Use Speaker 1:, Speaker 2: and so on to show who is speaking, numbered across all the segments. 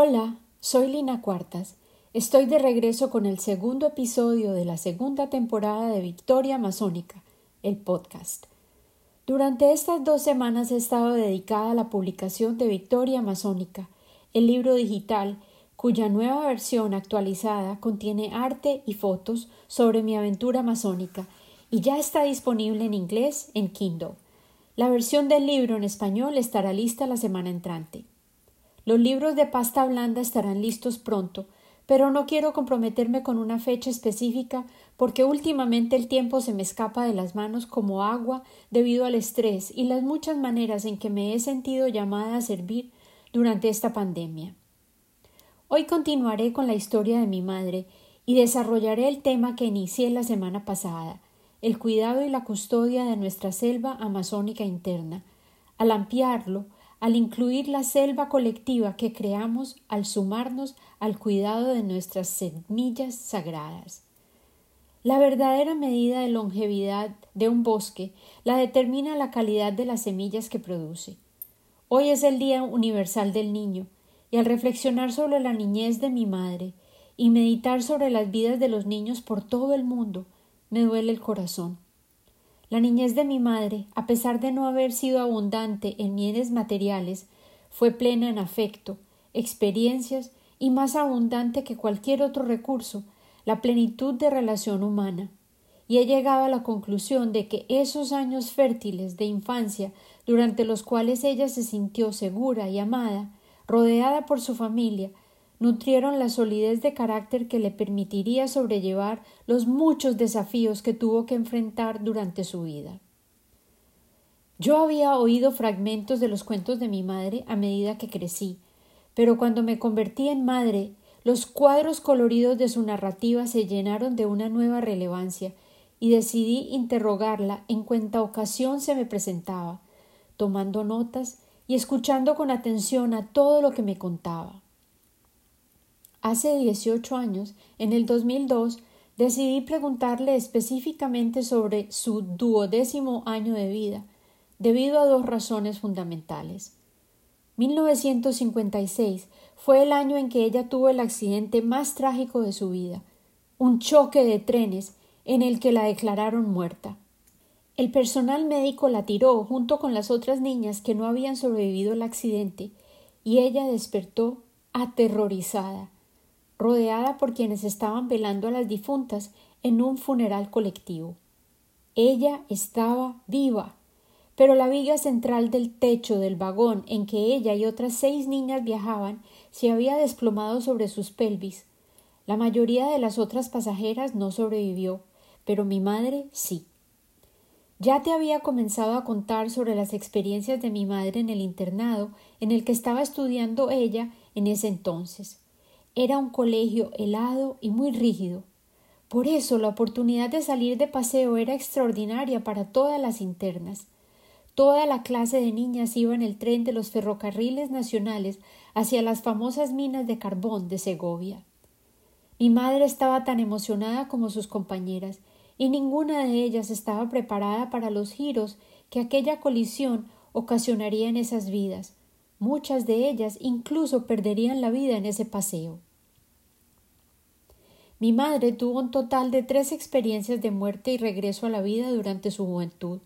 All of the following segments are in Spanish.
Speaker 1: Hola, soy Lina Cuartas. Estoy de regreso con el segundo episodio de la segunda temporada de Victoria Amazónica, el podcast. Durante estas dos semanas he estado dedicada a la publicación de Victoria Amazónica, el libro digital cuya nueva versión actualizada contiene arte y fotos sobre mi aventura amazónica y ya está disponible en inglés en Kindle. La versión del libro en español estará lista la semana entrante. Los libros de pasta blanda estarán listos pronto, pero no quiero comprometerme con una fecha específica porque últimamente el tiempo se me escapa de las manos como agua debido al estrés y las muchas maneras en que me he sentido llamada a servir durante esta pandemia. Hoy continuaré con la historia de mi madre y desarrollaré el tema que inicié la semana pasada, el cuidado y la custodia de nuestra selva amazónica interna. Al ampliarlo, al incluir la selva colectiva que creamos al sumarnos al cuidado de nuestras semillas sagradas. La verdadera medida de longevidad de un bosque la determina la calidad de las semillas que produce. Hoy es el Día Universal del Niño, y al reflexionar sobre la niñez de mi madre y meditar sobre las vidas de los niños por todo el mundo, me duele el corazón. La niñez de mi madre, a pesar de no haber sido abundante en bienes materiales, fue plena en afecto, experiencias y más abundante que cualquier otro recurso, la plenitud de relación humana. Y he llegado a la conclusión de que esos años fértiles de infancia, durante los cuales ella se sintió segura y amada, rodeada por su familia, nutrieron la solidez de carácter que le permitiría sobrellevar los muchos desafíos que tuvo que enfrentar durante su vida. Yo había oído fragmentos de los cuentos de mi madre a medida que crecí, pero cuando me convertí en madre, los cuadros coloridos de su narrativa se llenaron de una nueva relevancia y decidí interrogarla en cuanta ocasión se me presentaba, tomando notas y escuchando con atención a todo lo que me contaba. Hace 18 años, en el 2002, decidí preguntarle específicamente sobre su duodécimo año de vida, debido a dos razones fundamentales. 1956 fue el año en que ella tuvo el accidente más trágico de su vida, un choque de trenes en el que la declararon muerta. El personal médico la tiró junto con las otras niñas que no habían sobrevivido al accidente y ella despertó aterrorizada rodeada por quienes estaban velando a las difuntas en un funeral colectivo. Ella estaba viva, pero la viga central del techo del vagón en que ella y otras seis niñas viajaban se había desplomado sobre sus pelvis. La mayoría de las otras pasajeras no sobrevivió, pero mi madre sí. Ya te había comenzado a contar sobre las experiencias de mi madre en el internado en el que estaba estudiando ella en ese entonces. Era un colegio helado y muy rígido. Por eso la oportunidad de salir de paseo era extraordinaria para todas las internas. Toda la clase de niñas iba en el tren de los ferrocarriles nacionales hacia las famosas minas de carbón de Segovia. Mi madre estaba tan emocionada como sus compañeras, y ninguna de ellas estaba preparada para los giros que aquella colisión ocasionaría en esas vidas. Muchas de ellas incluso perderían la vida en ese paseo. Mi madre tuvo un total de tres experiencias de muerte y regreso a la vida durante su juventud.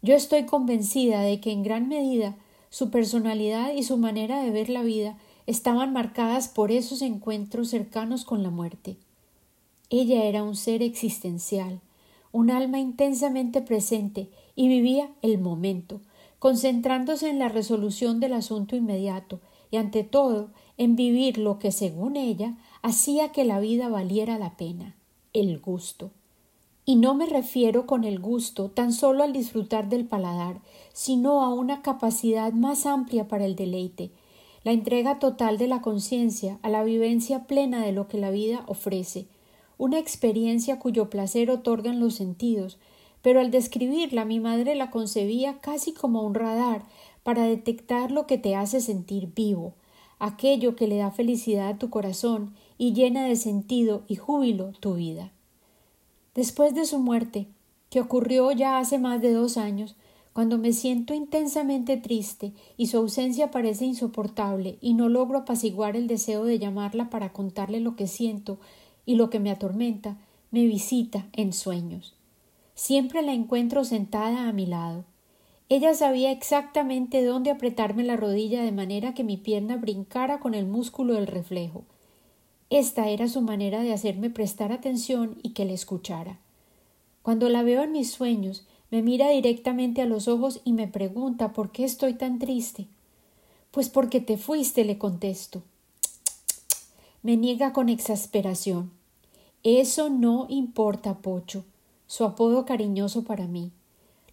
Speaker 1: Yo estoy convencida de que en gran medida su personalidad y su manera de ver la vida estaban marcadas por esos encuentros cercanos con la muerte. Ella era un ser existencial, un alma intensamente presente y vivía el momento, concentrándose en la resolución del asunto inmediato y ante todo en vivir lo que según ella hacía que la vida valiera la pena, el gusto. Y no me refiero con el gusto tan solo al disfrutar del paladar, sino a una capacidad más amplia para el deleite, la entrega total de la conciencia a la vivencia plena de lo que la vida ofrece, una experiencia cuyo placer otorgan los sentidos, pero al describirla mi madre la concebía casi como un radar para detectar lo que te hace sentir vivo, aquello que le da felicidad a tu corazón y llena de sentido y júbilo tu vida. Después de su muerte, que ocurrió ya hace más de dos años, Cuando me siento intensamente triste y su ausencia parece insoportable y no logro apaciguar el deseo de llamarla para contarle lo que siento y lo que me atormenta, me visita en sueños. Siempre la encuentro sentada a mi lado. Ella sabía exactamente dónde apretarme la rodilla de manera que mi pierna brincara con el músculo del reflejo. Esta era su manera de hacerme prestar atención y que le escuchara. Cuando la veo en mis sueños, me mira directamente a los ojos y me pregunta por qué estoy tan triste. Pues porque te fuiste, le contesto. Me niega con exasperación. Eso no importa, Pocho, su apodo cariñoso para mí.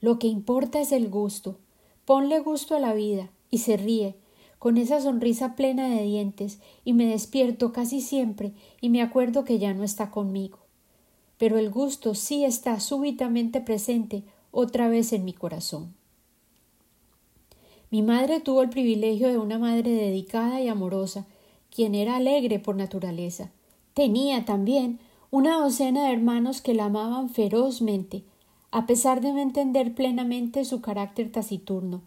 Speaker 1: Lo que importa es el gusto. Ponle gusto a la vida y se ríe, con esa sonrisa plena de dientes, y me despierto casi siempre y me acuerdo que ya no está conmigo. Pero el gusto sí está súbitamente presente otra vez en mi corazón. Mi madre tuvo el privilegio de una madre dedicada y amorosa, quien era alegre por naturaleza. Tenía también una docena de hermanos que la amaban ferozmente, a pesar de no entender plenamente su carácter taciturno,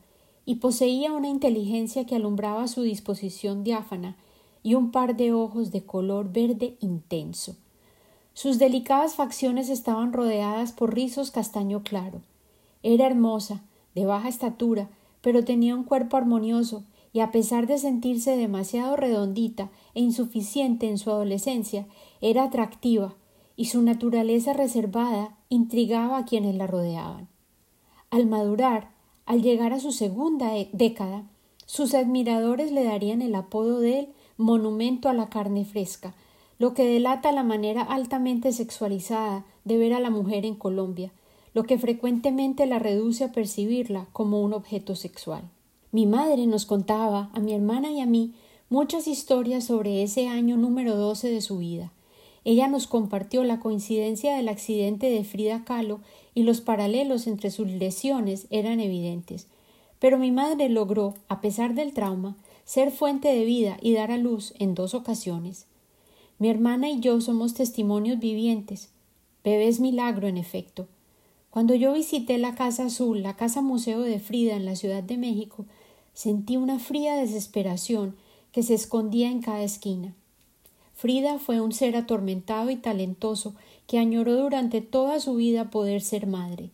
Speaker 1: y poseía una inteligencia que alumbraba su disposición diáfana y un par de ojos de color verde intenso. Sus delicadas facciones estaban rodeadas por rizos castaño claro, era hermosa, de baja estatura, pero tenía un cuerpo armonioso, y a pesar de sentirse demasiado redondita e insuficiente en su adolescencia, era atractiva, y su naturaleza reservada intrigaba a quienes la rodeaban. Al madurar, al llegar a su segunda e-, década, sus admiradores le darían el apodo de él monumento a la carne fresca, lo que delata la manera altamente sexualizada de ver a la mujer en Colombia, lo que frecuentemente la reduce a percibirla como un objeto sexual. Mi madre nos contaba, a mi hermana y a mí, muchas historias sobre ese año número doce de su vida. Ella nos compartió la coincidencia del accidente de Frida Kahlo y los paralelos entre sus lesiones eran evidentes. Pero mi madre logró, a pesar del trauma, ser fuente de vida y dar a luz en dos ocasiones. Mi hermana y yo somos testimonios vivientes. Bebés milagro, en efecto. Cuando yo visité la Casa Azul, la Casa Museo de Frida en la Ciudad de México, sentí una fría desesperación que se escondía en cada esquina. Frida fue un ser atormentado y talentoso que añoró durante toda su vida poder ser madre.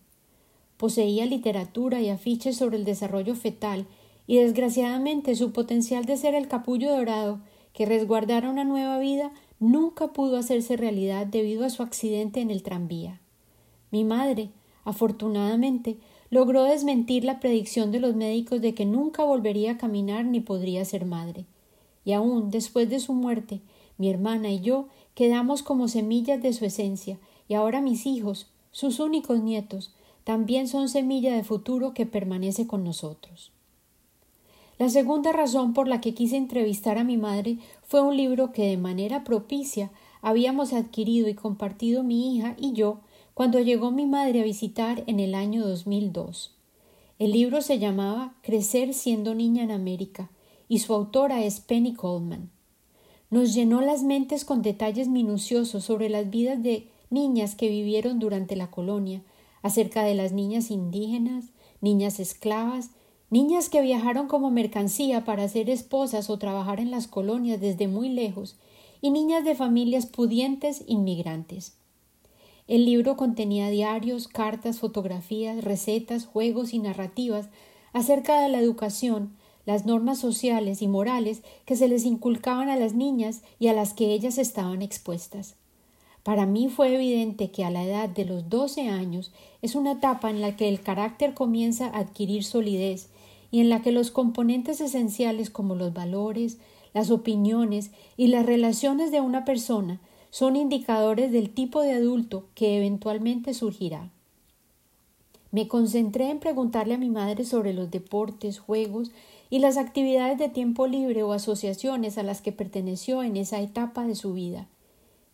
Speaker 1: Poseía literatura y afiches sobre el desarrollo fetal y desgraciadamente su potencial de ser el capullo dorado que resguardara una nueva vida nunca pudo hacerse realidad debido a su accidente en el tranvía. Mi madre, Afortunadamente, logró desmentir la predicción de los médicos de que nunca volvería a caminar ni podría ser madre. Y aún después de su muerte, mi hermana y yo quedamos como semillas de su esencia, y ahora mis hijos, sus únicos nietos, también son semilla de futuro que permanece con nosotros. La segunda razón por la que quise entrevistar a mi madre fue un libro que de manera propicia habíamos adquirido y compartido mi hija y yo cuando llegó mi madre a visitar en el año 2002. El libro se llamaba Crecer siendo niña en América y su autora es Penny Coleman. Nos llenó las mentes con detalles minuciosos sobre las vidas de niñas que vivieron durante la colonia, acerca de las niñas indígenas, niñas esclavas, niñas que viajaron como mercancía para ser esposas o trabajar en las colonias desde muy lejos, y niñas de familias pudientes inmigrantes. El libro contenía diarios, cartas, fotografías, recetas, juegos y narrativas acerca de la educación, las normas sociales y morales que se les inculcaban a las niñas y a las que ellas estaban expuestas. Para mí fue evidente que a la edad de los doce años es una etapa en la que el carácter comienza a adquirir solidez y en la que los componentes esenciales como los valores, las opiniones y las relaciones de una persona son indicadores del tipo de adulto que eventualmente surgirá. Me concentré en preguntarle a mi madre sobre los deportes, juegos y las actividades de tiempo libre o asociaciones a las que perteneció en esa etapa de su vida.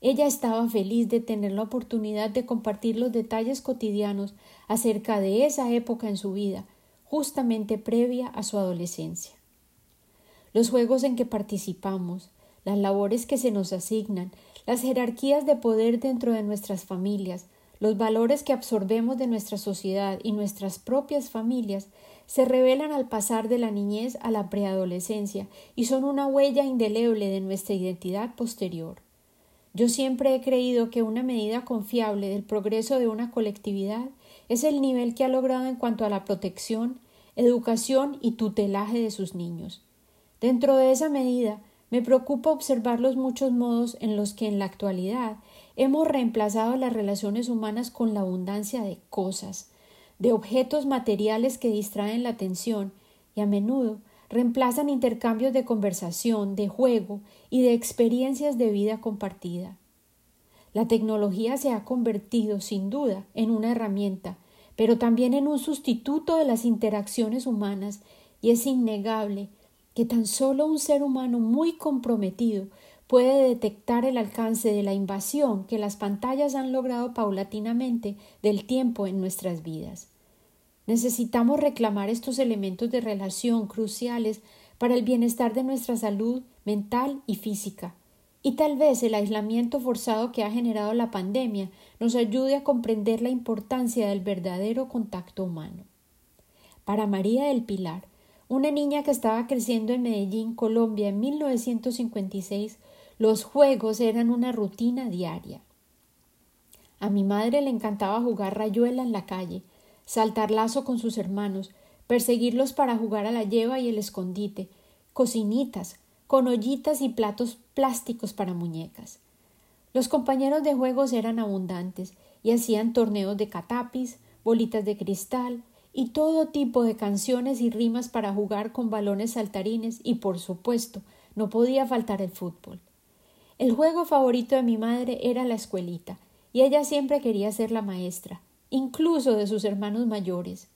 Speaker 1: Ella estaba feliz de tener la oportunidad de compartir los detalles cotidianos acerca de esa época en su vida, justamente previa a su adolescencia. Los juegos en que participamos, las labores que se nos asignan, las jerarquías de poder dentro de nuestras familias, los valores que absorbemos de nuestra sociedad y nuestras propias familias se revelan al pasar de la niñez a la preadolescencia y son una huella indeleble de nuestra identidad posterior. Yo siempre he creído que una medida confiable del progreso de una colectividad es el nivel que ha logrado en cuanto a la protección, educación y tutelaje de sus niños. Dentro de esa medida, me preocupa observar los muchos modos en los que en la actualidad hemos reemplazado las relaciones humanas con la abundancia de cosas, de objetos materiales que distraen la atención y a menudo reemplazan intercambios de conversación, de juego y de experiencias de vida compartida. La tecnología se ha convertido, sin duda, en una herramienta, pero también en un sustituto de las interacciones humanas, y es innegable que tan solo un ser humano muy comprometido puede detectar el alcance de la invasión que las pantallas han logrado paulatinamente del tiempo en nuestras vidas. Necesitamos reclamar estos elementos de relación cruciales para el bienestar de nuestra salud mental y física. Y tal vez el aislamiento forzado que ha generado la pandemia nos ayude a comprender la importancia del verdadero contacto humano. Para María del Pilar, una niña que estaba creciendo en Medellín, Colombia, en 1956, los juegos eran una rutina diaria. A mi madre le encantaba jugar rayuela en la calle, saltar lazo con sus hermanos, perseguirlos para jugar a la lleva y el escondite, cocinitas, con ollitas y platos plásticos para muñecas. Los compañeros de juegos eran abundantes y hacían torneos de catapis, bolitas de cristal y todo tipo de canciones y rimas para jugar con balones saltarines y por supuesto no podía faltar el fútbol. El juego favorito de mi madre era la escuelita, y ella siempre quería ser la maestra, incluso de sus hermanos mayores.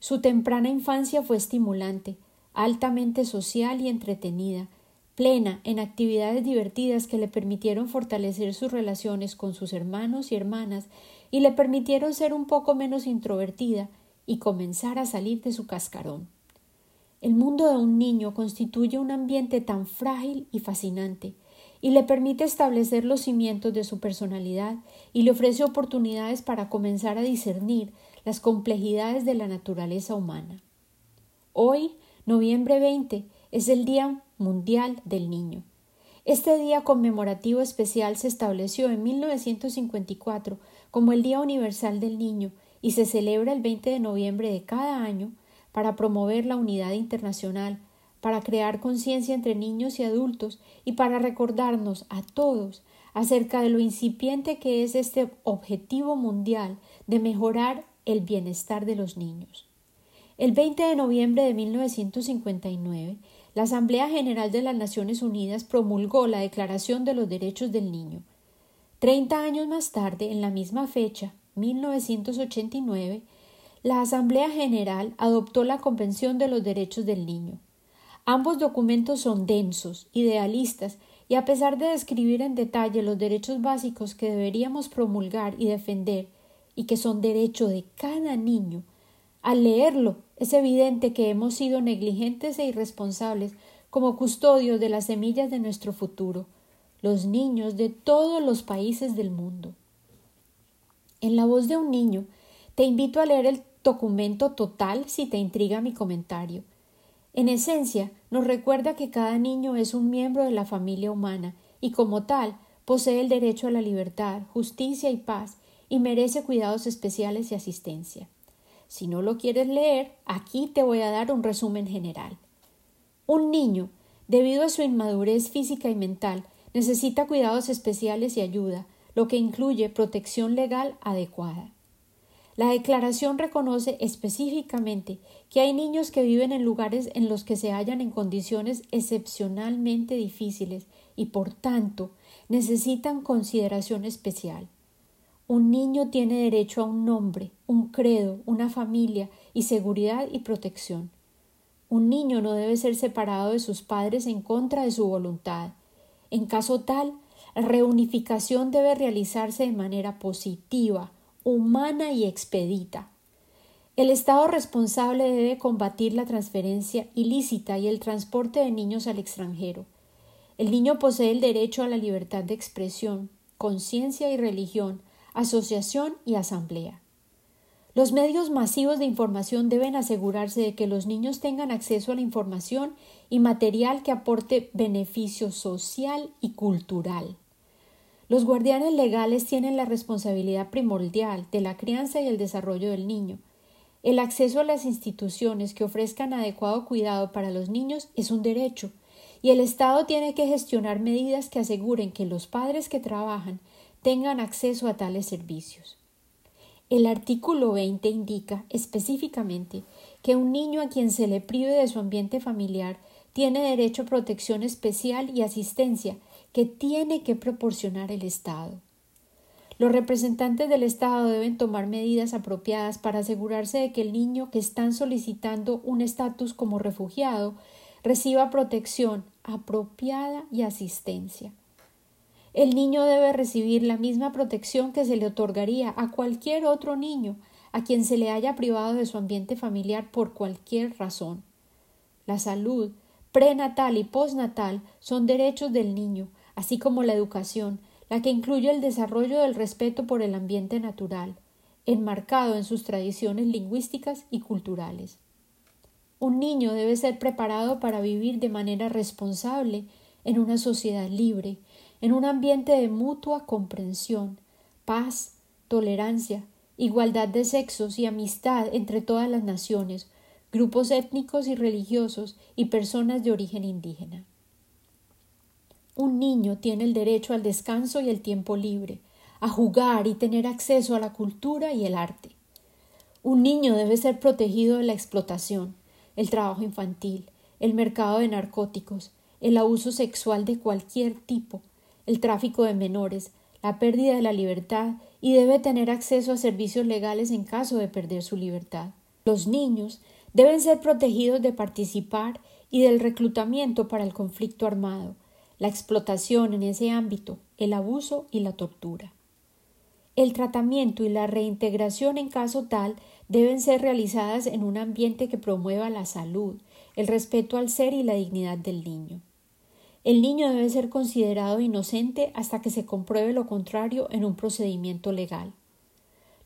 Speaker 1: Su temprana infancia fue estimulante, altamente social y entretenida, plena en actividades divertidas que le permitieron fortalecer sus relaciones con sus hermanos y hermanas y le permitieron ser un poco menos introvertida y comenzar a salir de su cascarón. El mundo de un niño constituye un ambiente tan frágil y fascinante, y le permite establecer los cimientos de su personalidad y le ofrece oportunidades para comenzar a discernir las complejidades de la naturaleza humana. Hoy, noviembre 20, es el Día Mundial del Niño. Este día conmemorativo especial se estableció en 1954 como el Día Universal del Niño y se celebra el 20 de noviembre de cada año para promover la unidad internacional, para crear conciencia entre niños y adultos y para recordarnos a todos acerca de lo incipiente que es este objetivo mundial de mejorar el bienestar de los niños. El 20 de noviembre de 1959, la Asamblea General de las Naciones Unidas promulgó la Declaración de los Derechos del Niño. Treinta años más tarde, en la misma fecha, 1989, la Asamblea General adoptó la Convención de los Derechos del Niño. Ambos documentos son densos, idealistas, y a pesar de describir en detalle los derechos básicos que deberíamos promulgar y defender, y que son derecho de cada niño, al leerlo es evidente que hemos sido negligentes e irresponsables como custodios de las semillas de nuestro futuro, los niños de todos los países del mundo. En la voz de un niño, te invito a leer el documento total si te intriga mi comentario. En esencia, nos recuerda que cada niño es un miembro de la familia humana y como tal posee el derecho a la libertad, justicia y paz y merece cuidados especiales y asistencia. Si no lo quieres leer, aquí te voy a dar un resumen general. Un niño, debido a su inmadurez física y mental, necesita cuidados especiales y ayuda, lo que incluye protección legal adecuada. La declaración reconoce específicamente que hay niños que viven en lugares en los que se hallan en condiciones excepcionalmente difíciles y por tanto necesitan consideración especial. Un niño tiene derecho a un nombre, un credo, una familia y seguridad y protección. Un niño no debe ser separado de sus padres en contra de su voluntad. En caso tal, la reunificación debe realizarse de manera positiva, humana y expedita. El Estado responsable debe combatir la transferencia ilícita y el transporte de niños al extranjero. El niño posee el derecho a la libertad de expresión, conciencia y religión, asociación y asamblea. Los medios masivos de información deben asegurarse de que los niños tengan acceso a la información y material que aporte beneficio social y cultural. Los guardianes legales tienen la responsabilidad primordial de la crianza y el desarrollo del niño. El acceso a las instituciones que ofrezcan adecuado cuidado para los niños es un derecho, y el Estado tiene que gestionar medidas que aseguren que los padres que trabajan tengan acceso a tales servicios. El artículo 20 indica específicamente que un niño a quien se le prive de su ambiente familiar tiene derecho a protección especial y asistencia que tiene que proporcionar el Estado. Los representantes del Estado deben tomar medidas apropiadas para asegurarse de que el niño que están solicitando un estatus como refugiado reciba protección apropiada y asistencia. El niño debe recibir la misma protección que se le otorgaría a cualquier otro niño a quien se le haya privado de su ambiente familiar por cualquier razón. La salud, prenatal y postnatal son derechos del niño, así como la educación, la que incluye el desarrollo del respeto por el ambiente natural, enmarcado en sus tradiciones lingüísticas y culturales. Un niño debe ser preparado para vivir de manera responsable en una sociedad libre, en un ambiente de mutua comprensión, paz, tolerancia, igualdad de sexos y amistad entre todas las naciones, grupos étnicos y religiosos y personas de origen indígena. Un niño tiene el derecho al descanso y el tiempo libre, a jugar y tener acceso a la cultura y el arte. Un niño debe ser protegido de la explotación, el trabajo infantil, el mercado de narcóticos, el abuso sexual de cualquier tipo, el tráfico de menores, la pérdida de la libertad y debe tener acceso a servicios legales en caso de perder su libertad. Los niños deben ser protegidos de participar y del reclutamiento para el conflicto armado, la explotación en ese ámbito, el abuso y la tortura. El tratamiento y la reintegración en caso tal deben ser realizadas en un ambiente que promueva la salud, el respeto al ser y la dignidad del niño. El niño debe ser considerado inocente hasta que se compruebe lo contrario en un procedimiento legal.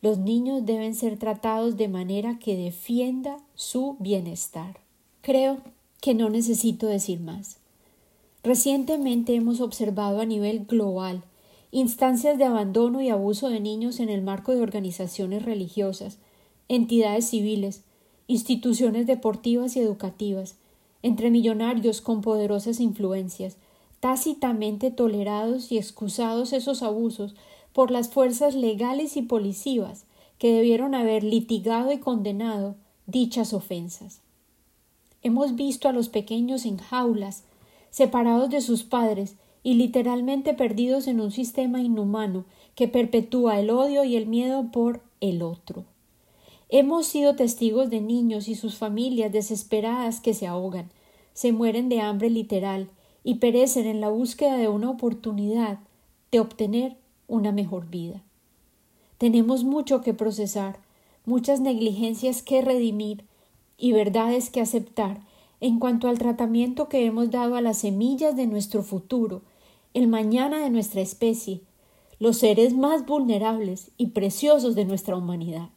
Speaker 1: Los niños deben ser tratados de manera que defienda su bienestar. Creo que no necesito decir más. Recientemente hemos observado a nivel global instancias de abandono y abuso de niños en el marco de organizaciones religiosas, entidades civiles, instituciones deportivas y educativas, entre millonarios con poderosas influencias, tácitamente tolerados y excusados esos abusos por las fuerzas legales y policivas que debieron haber litigado y condenado dichas ofensas. Hemos visto a los pequeños en jaulas, separados de sus padres y literalmente perdidos en un sistema inhumano que perpetúa el odio y el miedo por el otro. Hemos sido testigos de niños y sus familias desesperadas que se ahogan, se mueren de hambre literal y perecen en la búsqueda de una oportunidad de obtener una mejor vida. Tenemos mucho que procesar, muchas negligencias que redimir y verdades que aceptar en cuanto al tratamiento que hemos dado a las semillas de nuestro futuro, el mañana de nuestra especie, los seres más vulnerables y preciosos de nuestra humanidad.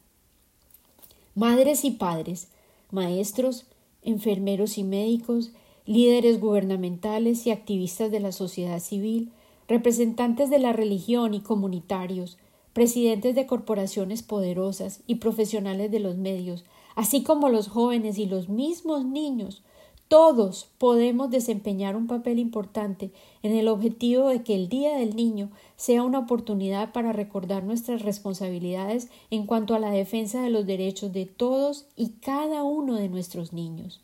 Speaker 1: Madres y padres, maestros, enfermeros y médicos, líderes gubernamentales y activistas de la sociedad civil, representantes de la religión y comunitarios, presidentes de corporaciones poderosas y profesionales de los medios, así como los jóvenes y los mismos niños, todos podemos desempeñar un papel importante en el objetivo de que el Día del Niño sea una oportunidad para recordar nuestras responsabilidades en cuanto a la defensa de los derechos de todos y cada uno de nuestros niños.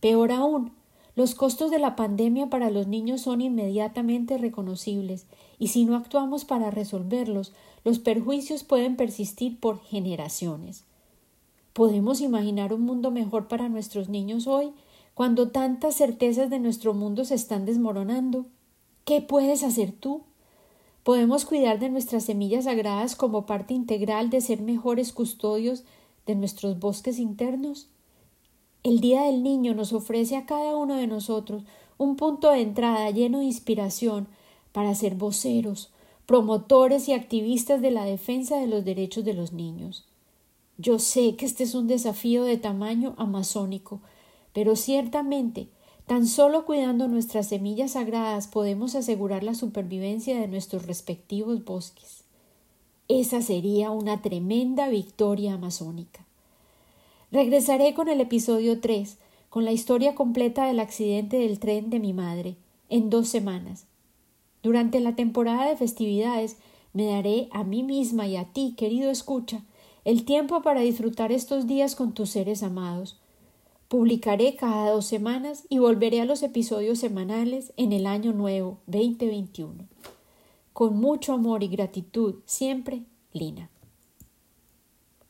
Speaker 1: Peor aún, los costos de la pandemia para los niños son inmediatamente reconocibles y si no actuamos para resolverlos, los perjuicios pueden persistir por generaciones. ¿Podemos imaginar un mundo mejor para nuestros niños hoy cuando tantas certezas de nuestro mundo se están desmoronando? ¿Qué puedes hacer tú? ¿Podemos cuidar de nuestras semillas sagradas como parte integral de ser mejores custodios de nuestros bosques internos? El Día del Niño nos ofrece a cada uno de nosotros un punto de entrada lleno de inspiración para ser voceros, promotores y activistas de la defensa de los derechos de los niños. Yo sé que este es un desafío de tamaño amazónico, pero ciertamente tan solo cuidando nuestras semillas sagradas podemos asegurar la supervivencia de nuestros respectivos bosques. Esa sería una tremenda victoria amazónica. Regresaré con el episodio 3, con la historia completa del accidente del tren de mi madre, en dos semanas. Durante la temporada de festividades me daré a mí misma y a ti, querido escucha, el tiempo para disfrutar estos días con tus seres amados. Publicaré cada dos semanas y volveré a los episodios semanales en el año nuevo 2021. Con mucho amor y gratitud, siempre, Lina.